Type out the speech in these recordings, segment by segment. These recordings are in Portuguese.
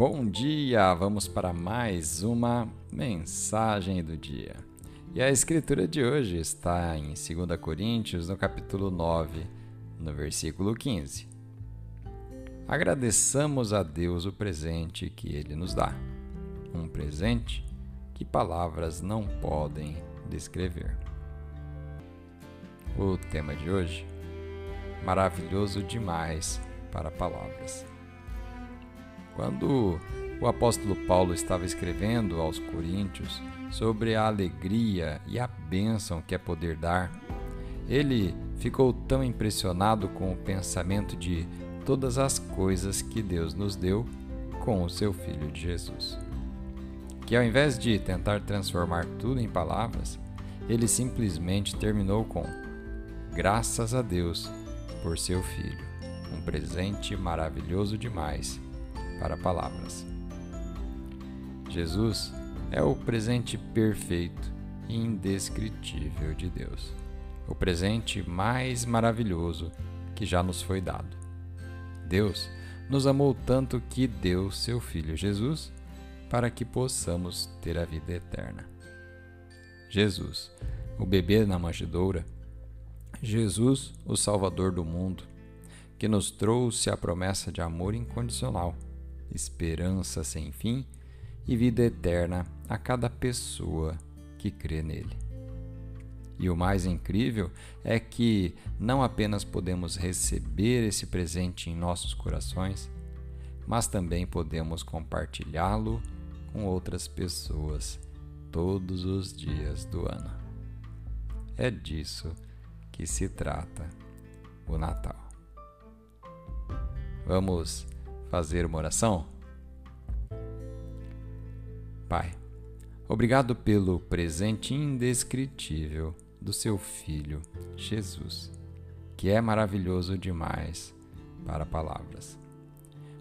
Bom dia! Vamos para mais uma mensagem do dia. E a escritura de hoje está em 2 Coríntios, no capítulo 9, no versículo 15. Agradeçamos a Deus o presente que Ele nos dá. Um presente que palavras não podem descrever. O tema de hoje: maravilhoso demais para palavras. Quando o apóstolo Paulo estava escrevendo aos Coríntios sobre a alegria e a bênção que é poder dar, ele ficou tão impressionado com o pensamento de todas as coisas que Deus nos deu com o seu Filho de Jesus. Que ao invés de tentar transformar tudo em palavras, ele simplesmente terminou com: Graças a Deus por seu Filho, um presente maravilhoso demais para palavras. Jesus é o presente perfeito e indescritível de Deus, o presente mais maravilhoso que já nos foi dado. Deus nos amou tanto que deu seu Filho Jesus para que possamos ter a vida eterna. Jesus, o bebê na manjedoura, Jesus, o Salvador do mundo, que nos trouxe a promessa de amor incondicional esperança sem fim e vida eterna a cada pessoa que crê nele. E o mais incrível é que não apenas podemos receber esse presente em nossos corações, mas também podemos compartilhá-lo com outras pessoas todos os dias do ano. É disso que se trata o Natal. Vamos fazer uma oração? Pai, obrigado pelo presente indescritível do seu Filho, Jesus, que é maravilhoso demais para palavras.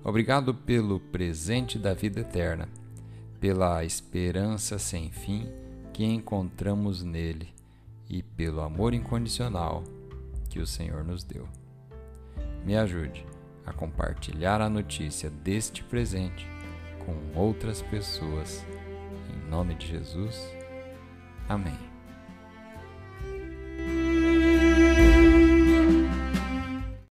Obrigado pelo presente da vida eterna, pela esperança sem fim que encontramos nele e pelo amor incondicional que o Senhor nos deu. Me ajude a compartilhar a notícia deste presente com outras pessoas. Em nome de Jesus. Amém.